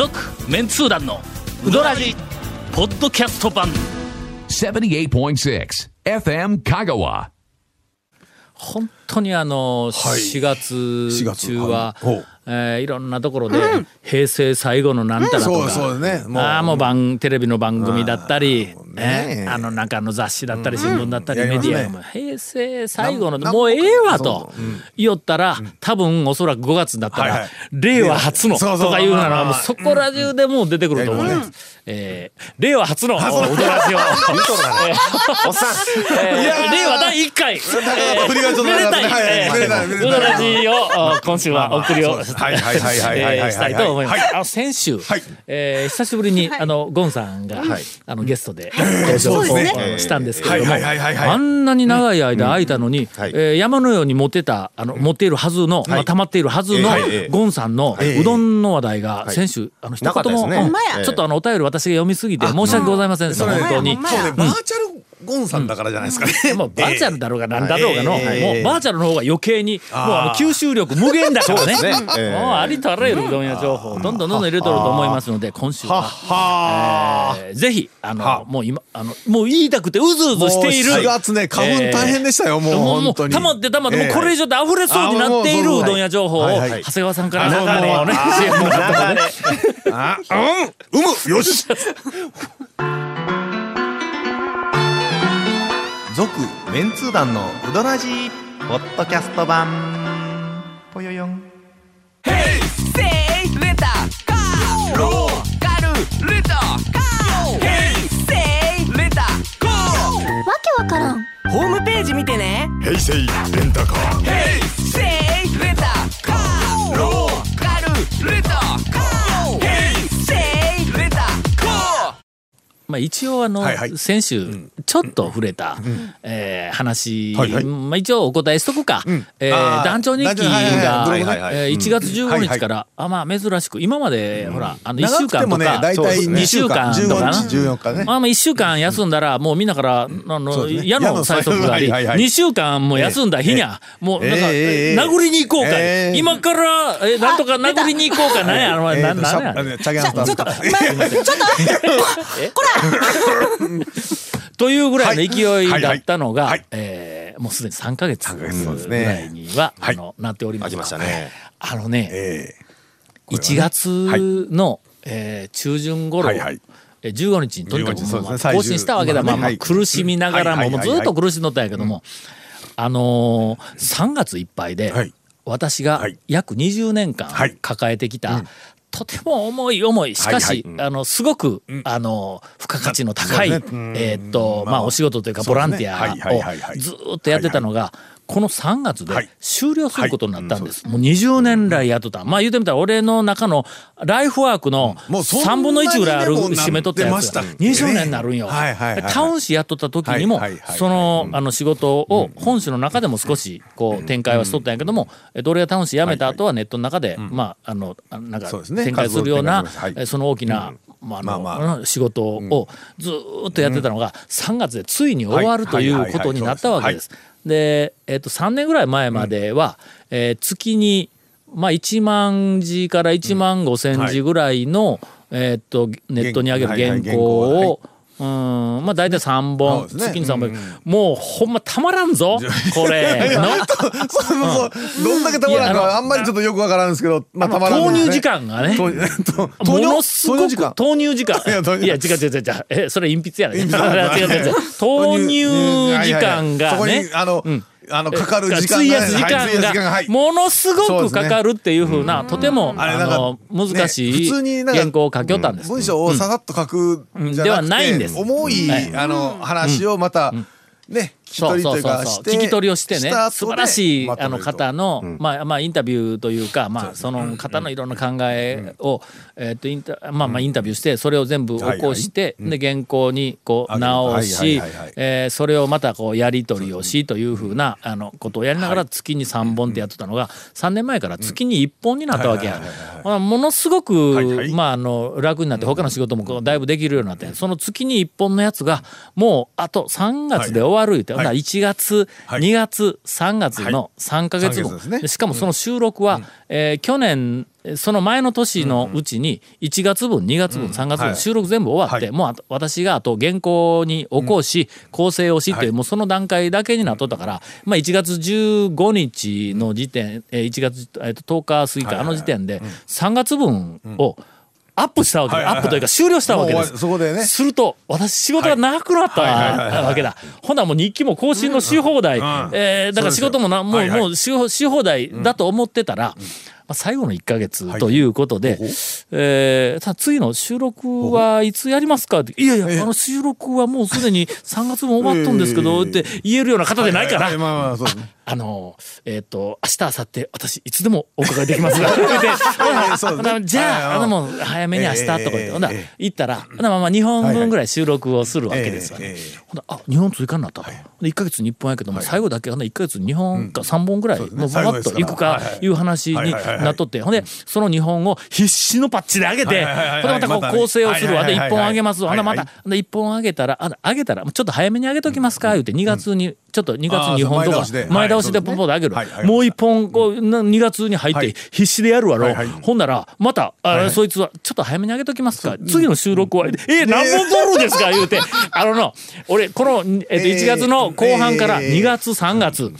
続メンツー団のウドラジポッドキャスト版。78.6 FM Kagawa. 本当にあの4月中は、えーいろんなところで平成最後のなんたらとか、ああもう番テレビの番組だったり、ね。ねあのなんかあの雑誌だったり新聞だったり、メディアも。平成最後のなもうええわそと言おったら、多分おそらく5月になったら、令和初のとかいうのはもうそこら中でもう出てくると思う。ん。です。えー令和初のウドラジオ。おっさん。えー令和第1回、めでたい、はいはい。えーめでたい。めでたい。うどらじをあ今週はお送りをしたいと思います。先週、久しぶりにあのゴンさんがあのゲストで登場をそうですね。したんですけれども、あんなに長い間空いたのに、はいえー山のように持ってたあの持っているはずの、まあ溜まっているはずのゴンさんのうどんの話題が先週あの一言も、ですね。ちょっとあのお便り私が読みすぎて申し訳ございません。でした、本当に。そうねバーチャルゴンさんだからじゃないですかね。もうバーチャルだろうがなんだろうがの、ええ。もうバーチャルの方が余計に、もうあの吸収力無限だからね。ねええもうありとあらゆるうどん屋情報、どんどんどんどん入れとると思いますので、今週は、はえーぜひ、あのは、もう今、あの、もう言いたくてうずうずしている。もう4月ね花粉大変でしたよもうもう、もう、本当にたまってたまって、もうええこれ以上で溢れそうになっているうどん屋情報を、いはい。谷川さんから流れをね、あ CM の後でねあうんうむよし続メンツー団のウドラジーポッドキャスト版。ぽよよん。わけわからん。ホームページ見てね。平成レンタカーまあ、一応あの、はいはい。先週ちょっと触れた、えー話、はいはい。まあ、一応お答えしとくか、えーあー団長日記がはいはいはい。えー1月15日から、あまあ珍しく今まで、ほらあの1週間とか、大体2週間とかな。15日14日ね。まあまあ1週間休んだら、もうみんなから、あの、矢の催促があり、はいはいはい。2週間も休んだ日にゃ、もうなんか、ええええ殴りに行こうか、ええ。今から、えなんとか殴りに行こうか、なんや、あの、なえーなんや。ちょっと、ま、ちょっと、というぐらいの勢いだったのが、はい。はい。えーもうすでに3か月ぐらいには、はい。あのなっておりますたね。あのね、え1月の、えー中旬頃、はいはい。えー15日にとにかく15日そうもうですね。更新したわけだ、まあまあ苦しみながらも、もうずっと苦しんどったんやけども、あのー、3月いっぱいで、はい。私がはい。約20年間はい。抱えてきた、とても重い重いしかし、はいはい。あのすごく、あの付加価値の高い、ね。えーっとまあお仕事というかボランティアをずーっとやってたのが、この3月ではい。終了することになったんです。もう20年来やっとった。まあ言うてみたら俺の中のライフワークのもうそんなに3分の1ぐらいある締めとったやつがってました。っけね20年になるんよ。はいはいはいはい。タウン誌やっとった時にもはいはいはいはい。そのあの仕事を本誌の中でも少しこう展開はしとったんやけども、えっと俺がタウン誌辞めた後はネットの中で、まああのあなんか展開するような、その大きな、まああのまあま仕事をずーっとやってたのが3月でついに終わるということになったわけです。で、えっと3年ぐらい前までは、えー月にまあ1万字から1万5千字ぐらいの、えっとネットに上げる原稿はいはい。原稿を、うん。まあ大体3本、ね。月に3本、もうほんまたまらんぞ これ。のどんだけたまらんかあんまりちょっとよくわからんですけどまあたまらんね。入時間がね。ものすごく投入時間。投入時間いや違う違う違う違うえそれ隠筆やね違う違う違う投入時間がそこねにあのあのかかる時間費やす時間がはいものすごくかかるっていうふうなとてもあの難しねい原稿を書きよったんです。文章をささっと書くうんじゃなくてではないんです。重いあの話をまたね聞きそうそう取りというそうそうかして聞き取りをしてね素晴らしいあの方の、まあまあインタビューというかまあその方のいろんな考えを、えっとインタまあまあインタビューしてそれを全部起こして、で原稿にこう直はいしえーそれをまたこうやり取りをしというふうなあのことをやりながら月に3本ってやってたのが3年前から月に1本になったわけや。まあものすごく、まああの楽になって他の仕事もだいぶできるようになってその月に1本のやつがもうあと3月で終わる言って、だから1月、はい。2月、3月の3ヶ月分、三ヶ月ですね。でしかもその収録は、えー去年、その前の年のうちに1月分、2月分、3月分、はい。収録全部終わって、はい。もう私があと原稿に起こし、構成をしっていう、はい。もうその段階だけになっとったから、まあ1月15日の時点、えー1月、えーと10日過ぎか、あの時点で、3月分をアップしたわけで、はいはいはい。アップというか終了したわけです。そこでね。すると、私仕事がなくなったはいはいはいはいはい。わけだ。ほなもう日記も更新のし放題、えーだから仕事もな、もう、はいはい。もうしし放題だと思ってたら、まあ、最後の1ヶ月ということで、えーただ次の収録はいつやりますかって、いやいや、あの収録はもうすでに3月も終わったんですけど、って言えるような方でないから、はいはい。まあまあそうですねあの、えっ、と、明日、明後日、私、いつでもお伺いできますが、って じゃあ、はい。あの、もう、早めに明日とか言って、ええほんならええ行ったら、ほんまあまあ、2本分ぐらい収録をするわけですよね。ほんならあ、2本追加になったと。で1ヶ月に1本やけども、最後だけ、ほんなら1ヶ月2本か3本ぐらい、もうババッと行くか、いう話になっとって、ほんで、その2本を必死のパッチで上げて、ほんでまたこう構成をするわ。で、1はいはいはいはい。本上げますわ。ほんでまたはい、ほんで1本上げたら、あ上げたら、ちょっと早めに上げときますか、言うて、2月に、ちょっと2月あー2本とか前倒しで、ポンポンと上げる。もう一本、こう、な2月に入ってはい。必死でやるわろ。ほんなら、また、あはいそいつは、ちょっと早めに上げときますか。次の収録は、え、何本撮るんですか？言うて、あのの、俺、この、えっと、えー。1月の後半からえー。2月、3月、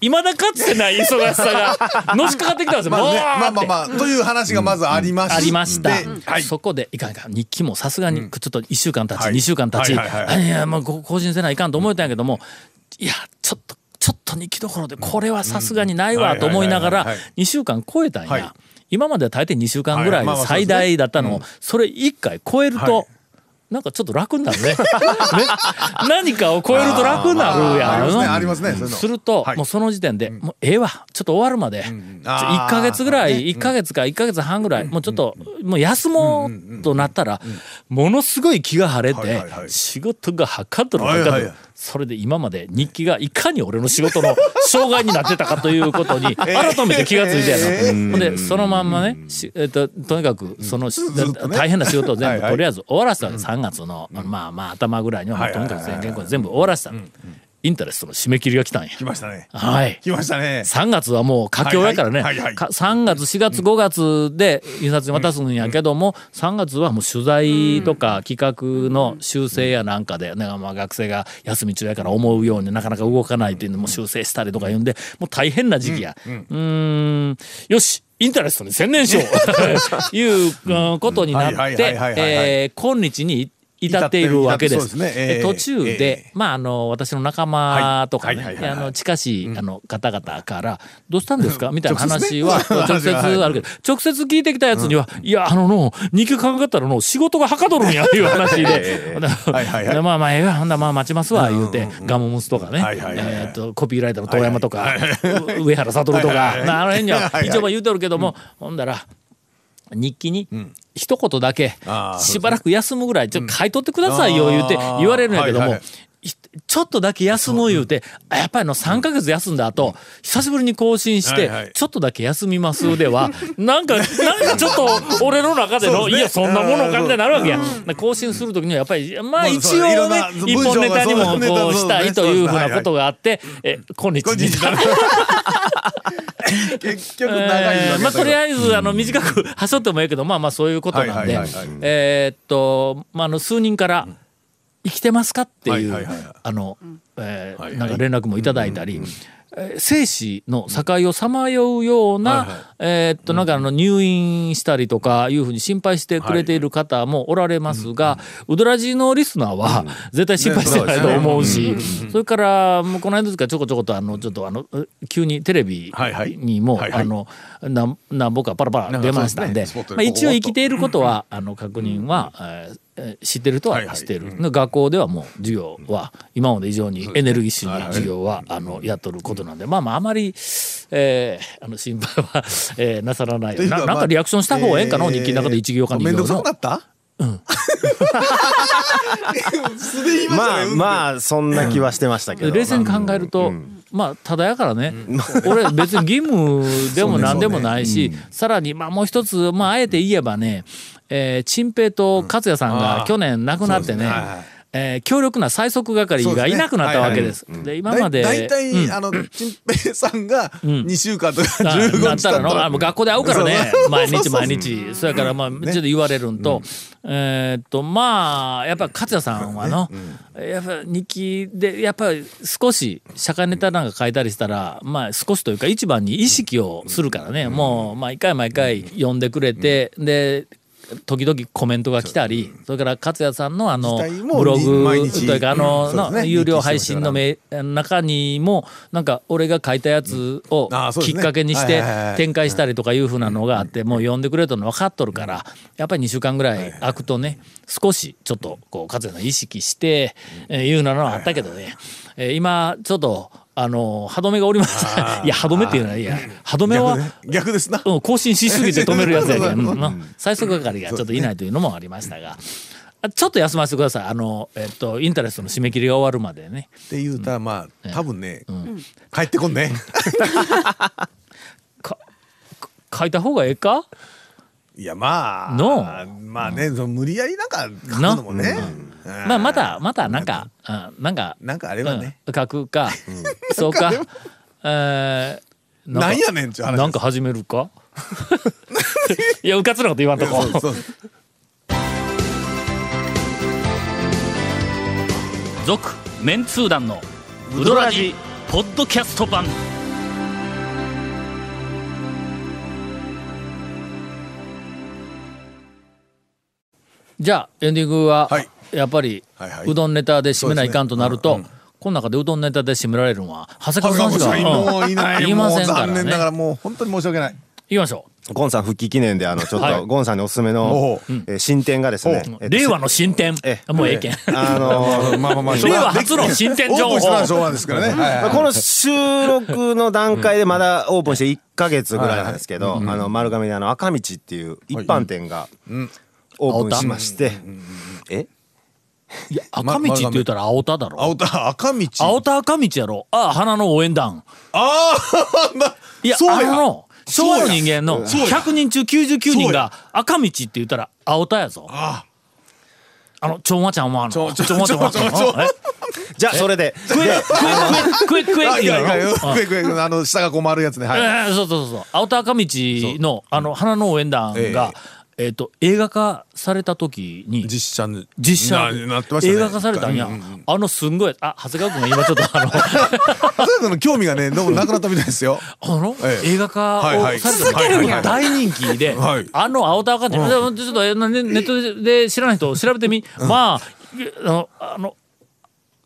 いまだかつてない忙しさが、のしかかってきたんですよ。まあまあまあまあという話がまずありまして。ありました。はい。そこでいかんいかん。日記もさすがにちょっと1週間経ち、はい2週間経ち、はいはい。やもうこ更新せないかんと思えたんやけどもいやちょっとちょっと日記どころでこれはさすがにないわと思いながらはいはい。はいはい。2週間超えたんや、はい。今までは大抵2週間ぐらい最大だったのをそれ1回超えると、はい。なんかちょっと楽になるね。ね 何かを超えると楽になるやんありますね。あね。そういうの。すると、はい。もうその時点で、もうええわ。ちょっと終わるまで、ちょあー1か月ぐらい、1か月か1か月半ぐらい、もうちょっと、もう休もうとなったら、ものすごい気が晴れて、はいはいはい。仕事がはかどるはかどる、はいはいそれで今まで日記がいかに俺の仕事の障害になってたかということに 改めて気がついてやな、ほんでそのまんまね、しえっととにかくその、大変な仕事を全部とりあえず終わらせた。わけ、3月の、まあまあ頭ぐらいにはとにかく全部終わらせた、インタレストの締め切りが来たんや。来ましたね。はい。来ましたね。3月はもう佳境やからね、はいはいはいはい。か3月4月5月で印刷に渡すんやけども、3月はもう取材とか企画の修正やなんかで、ねまあ、学生が休み中やから思うようになかなか動かないっていうのも修正したりとか言うんでもう大変な時期や。うーん。よしインタレストに専念しよう。いううんことになって今日に至っているわけです。ですね。えええ途中で、えまああの私の仲間とかね、あの近しい。あの方々から「どうしたんですか?」みたいな話は 直直接あるけど直接聞いてきたやつには「いやあのの日記考えたらの仕事がはかどるんや」っ ていう話で。まあまあええわほんならまあ待ちますわ言うてガモムスとかね。えーとコピーライターの遠山とかう上原悟とかあの辺には一応まあ言うてるけどもほんだら日記に一言だけしばらく休むぐらいちょっと書いとってくださいよ言うて言われるんやけどもちょっとだけ休む言うて、あやっぱりあの3ヶ月休んだ後、久しぶりに更新して、ちょっとだけ休みますでは、なんか、なんかちょっと俺の中での、いや、そんなものかみたいになるわけや。更新するときにはやっぱり、まあまあ一応ね一本ネタにもこうしたいというふうなことがあって、え、今日に 結局長いまあ、とりあええず、あの、短くはしょってもいいけど、まあまあ、そういうことなんでえーっと、まあ、あの、数人から、生きてますかっていうあの、えなんか連絡もいただいたり、えー生死の境をさまようような、えーっと、なんかあの、入院したりとかいうふうに心配してくれている方もおられますが、ウドラジのリスナーは絶対心配してないと思うし、それから、もうこの間ですからちょこちょこと、あの、ちょっとあの、急にテレビにも、あの、なん、なん僕はパラパラ出ましたんで、まあ、一応生きていることは、あの、確認は、えーえー知ってるとは知っている。学校ではもう授業は、今まで以上にエネルギッシュに授業は、あの、やっとることなんで、まあまあ、あまり、えーあの、心配は、えーなさらないな。なんかリアクションした方がええんかな、日記の中で一行か二行の。めんどくさくな。った？まあまあそんな気はしてましたけど、冷静に考えると、まあただやからね、俺別に義務でも何でもないし、さらにまあもう一つまああえて言えばね、えー、陳平と勝也さんが去年亡くなってね、えー強力な最速係がいなくなったわけです。で今までだいたい、うん。あの、ちんぺいさんが2週間とかな15なったらのあもう学校で会うからね。毎日毎日。そやからまあちょっと言われるんと、えーっとまあやっぱ勝也さんはの、やっぱ日記でやっぱり少し社会ネタなんか書いたりしたらまあ少しというか一番に意識をするからね、もう毎回毎回読んでくれて、で時々コメントが来たり、それから勝也さんのあのブログというかあの、の有料配信のめ中にもなんか俺が書いたやつをきっかけにして展開したりとかいうふうなのがあってもう読んでくれとるの分かっとるからやっぱり2週間ぐらい空くとね少しちょっとこう勝也さん意識してえーいうのはあったけどね。えー今ちょっとあの歯止めがおりました いや歯止めっていうのはいや歯止めは逆ですな。うん更新しすぎて止めるやつやけ そうそうそう。ん。の最速係がちょっといないというのもありましたが。あちょっと休ませてください。あの、えっと、インタレストの締め切りが終わるまでね。って言うたら、まあ、多分ね、帰ってこんね。か書いた方がええか？いや、まあ、の。まあね、その無理やりなんか書くのもね。まあ、また、また、なんか、うん、なんか、なんかあればね。うん書くか、そうか、えー、かなんやねんっていう話なんか始めるか？いや、うかつなこと言わんとこ。続、メンツー団の、ウドラジ、ポッドキャスト版。じゃあ、エンディングは、はい。やっぱり、はいはい。うどんネタで締めないかんとなると、この中でうどんネタで締められるのは、長谷川さんしかもういない。言いませんからもう残念ながね。らもう本当に申し訳ない。行きましょゴンさん復帰記念であのちょっはい。とゴンさんにおすすめおのう。えー新店がですね令和の新店。え。もうええけん。あのー まあまあまあ、令和初の新店情報。オープンしたのは昭和ですからね。はいはいはい。この収録の段階でまだオープンして1ヶ月ぐらいなんですけど、あの丸亀にあの赤道っていう一般店がオープンしまして、え？いや、赤道って言ったら青田だろ。青田、赤道。青田赤道やろ。ああ、花の応援団。ああ、いや、そうや。あの、昭和の人間のそうや。100人中99人が赤道って言ったら青田やぞ。ああの、ちょんわちゃん思わんの？ちょちゃん思わんの？じゃあそれで。クエ、クエ、クエ、クエ、あ。クエクエクエ、あの、下がこう回るやつね。はい。えーそうそうそう青田赤道のあの花の応援団が、えっと映画化された時に実写に実写ななってましたね。映画化されたんや、うんうんうん。あのすんごいあ長谷川君が今ちょっとあの 長谷川の興味がね、どうもなくなったみたいですよ。あの、ええ。映画化をはいはい。された続けるんや大人気で、はい。あの青田赤道、でもちょっとネネットで知らない人調べてみ、まあいやあのあの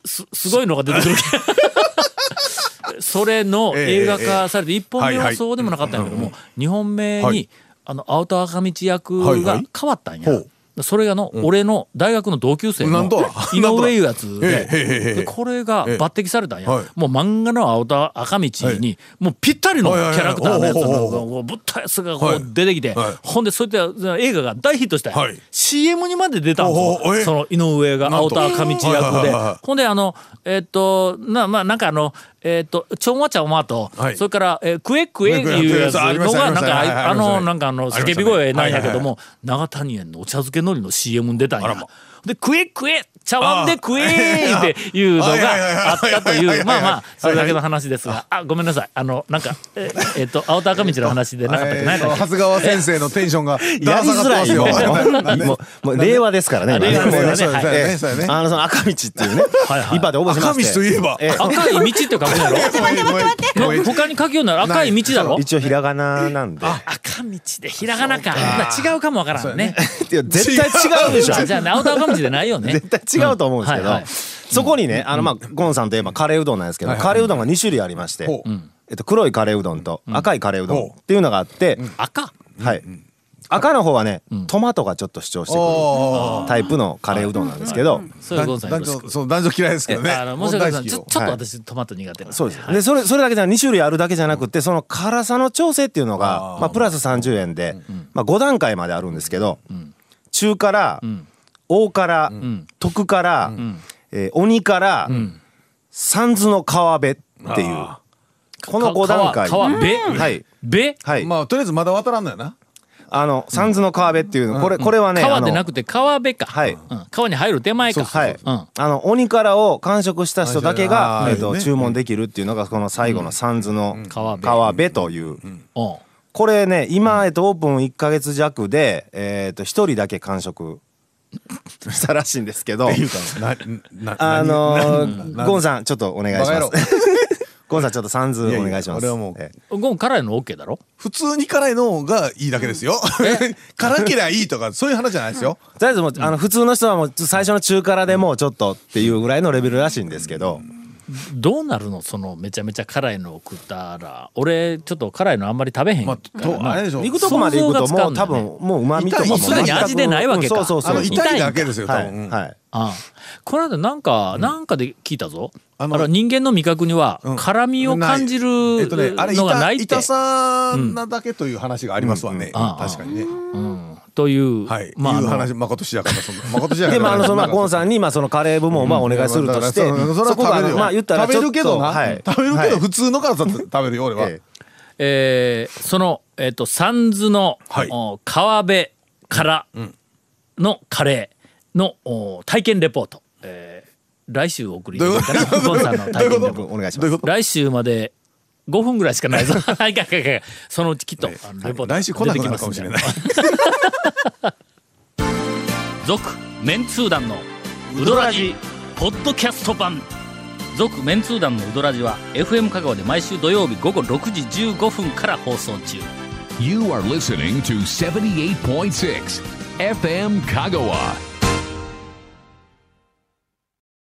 すすごいのが出てくる。それの映画化されて1本目はそうでもなかったんやけども2本目にはいあの青田赤道役がはいはい。変わったんや。ほう。それがの、俺の大学の同級生の 井上いうやつで。これが抜擢されたんや、はい。もう漫画の青田赤道に、もうぴったりのキはいはいはい。ャラクターのやつがこうぶったやつがこはい。う出てきて、はい。ほんでそういった映画が大ヒットしたんや、はい。CM にまで出たんですその井上が青田赤道役で、はいはいはいはい。ほんであのえっとなまあなんかあのえっとちょんわちゃんわと、はいそれから、えー、クエクエいうやつのがなんかあのなんかあの叫び声なんやけどはいも長谷園のお茶漬け海苔の CM に出たんや。で、クエクエ茶碗でクエーっていうのがあったという、まあまあ、それだけの話ですが、あ、ごめんなさい。あの、なんか、ええっと、青田赤道の話でなかったっけ長谷川先生のテンションがやりづらいよだもうもう令和ですからね今令和ですそうからねあのその赤道っていうね一般で応募しま赤して道といえばえ赤い道って書くんやろ他に書きようなら赤い道だろ一応ひらがななんで赤道でひらがなか。違うかもわからんね。絶対違うでしょあじゃあ、青田赤道でないよね。絶対違うと思うんですけど、はいはい。そこにねあのまあゴンさんといえばカレーうどんなんですけど、はいはい。カレーうどんが2種類ありまして、えっと、黒いカレーうどんと赤いカレーうどんっていうのがあって、赤？はい、赤の方はね、トマトがちょっと主張してくおるタイプのカレーうどんなんですけど、そういうことさん。男女そう男女嫌いですけどね。あの、申し訳ない。ちょっとはい私、トマト苦手なんそうです。で、それ、それだけじゃ2種類あるだけじゃなくて、その辛さの調整っていうのが、まあ、プラス30円で、まあ、5段階まであるんですけど、中辛、大辛、特辛、えー鬼辛、三途の川辺っていう、この5段階。川川べ？はい。べ？はい。まあとりあえずまだ渡らんのやな。あの三途の川辺っていうの。これこれはね川でなくて川辺か、はい。うん。川に入る手前か。はい、うん。あの鬼からを完食した人だけが、えっとね。注文できるっていうのがこの最後の三途の川辺。川辺という、うん。これね今、えっと、オープン1か月弱で、えっと1人だけ完食したらしいんですけど。っていうかななあの何ー、ゴンさんちょっとお願いします。ゴンさんちょっと三途いやいやお願いします俺はもうえゴン辛いの OK だろ？普通に辛いのがいいだけですよ。辛けりゃいいとかそういう話じゃないですよ。とりあえずもう、あの普通の人はもう最初の中辛でもうちょっとっていうぐらいのレベルらしいんですけど、どうなるの？そのめちゃめちゃ辛いのを食ったら俺ちょっと辛いのあんまり食べへんまからな、あとあれでしょ行くとこまで行くともう多分もう。旨味とかもすでに味でないわけか。うんそうそう。そう痛い。だけですよ多はい、分はい。ああ。この間なんか、なんかで聞いたぞ。ああのの人間の味覚にはうん。辛みを感じるのがないって、痛痛さなだけという話がありますわね。ああ。確かにね。うん、という、はい。まあいう話まことしやかなそんな。まことしやかなでまああのそのまあゴンさんにまあそのカレー部門をまあお願いするとして、うんだからそそこまあ言ったら食べるけどな、はい。食べるけはい。ど普通の辛さって 食べるよ俺は、ええ。ーその、えっと三途の、はい。お川辺からのカレーの、お体験レポート、えー来週お送りできるかな？ゴンさんの体験レポート。お願いします来週まで5分ぐらいしかないぞ。はいかいかい。かいそのうちきっと、あのレポート来週来なくなるかもしれない。続メンツー団のウドラジポッドキャスト版。続メンツー団のウドラジは FM 香川で毎週土曜日午後6時15分から放送中。You are listening to 78.6 FM Kagawa.